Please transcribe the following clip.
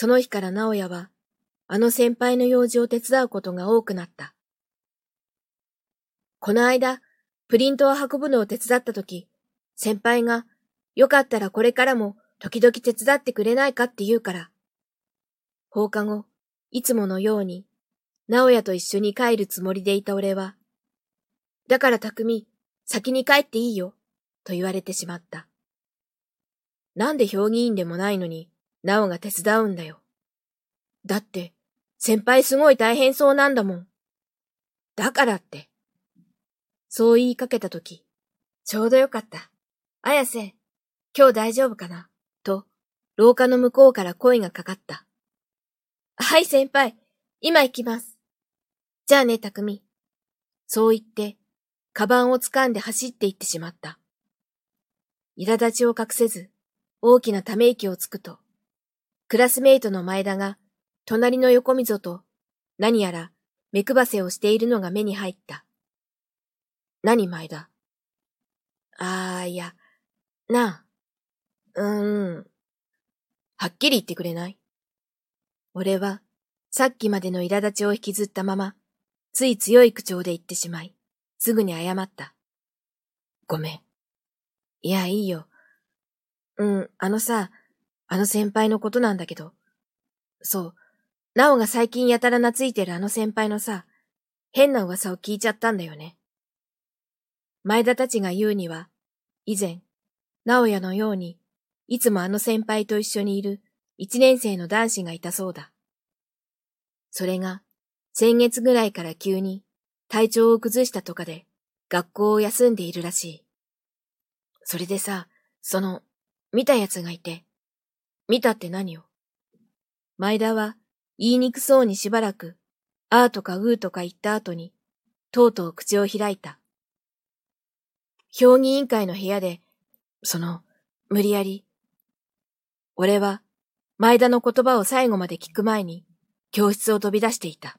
その日から直也は、あの先輩の用事を手伝うことが多くなった。この間、プリントを運ぶのを手伝ったとき、先輩が、よかったらこれからも時々手伝ってくれないかって言うから。放課後、いつものように、直也と一緒に帰るつもりでいた俺は、だから匠、先に帰っていいよ、と言われてしまった。なんで評議員でもないのに、なおが手伝うんだよ。だって、先輩すごい大変そうなんだもん。だからって。そう言いかけたとき、ちょうどよかった。綾瀬、今日大丈夫かな？と、廊下の向こうから声がかかった。はい、先輩。今行きます。じゃあね、匠。そう言って、カバンを掴んで走って行ってしまった。苛立ちを隠せず、大きなため息をつくと、クラスメイトの前田が、隣の横溝と、何やら目配せをしているのが目に入った。何前田？あー、いや、なあ。うーん。はっきり言ってくれない？俺は、さっきまでの苛立ちを引きずったまま、つい強い口調で言ってしまい、すぐに謝った。ごめん。いや、いいよ。うん、あのさ、あの先輩のことなんだけど。そう。なおが最近やたら懐いてるあの先輩のさ、変な噂を聞いちゃったんだよね。前田たちが言うには、以前、直也のように、いつもあの先輩と一緒にいる一年生の男子がいたそうだ。それが、先月ぐらいから急に体調を崩したとかで学校を休んでいるらしい。それでさ、その、見た奴がいて。見たって何を？前田は言いにくそうにしばらく、あーとかうーとか言った後に、とうとう口を開いた。評議委員会の部屋で、その、無理やり。俺は、前田の言葉を最後まで聞く前に、教室を飛び出していた。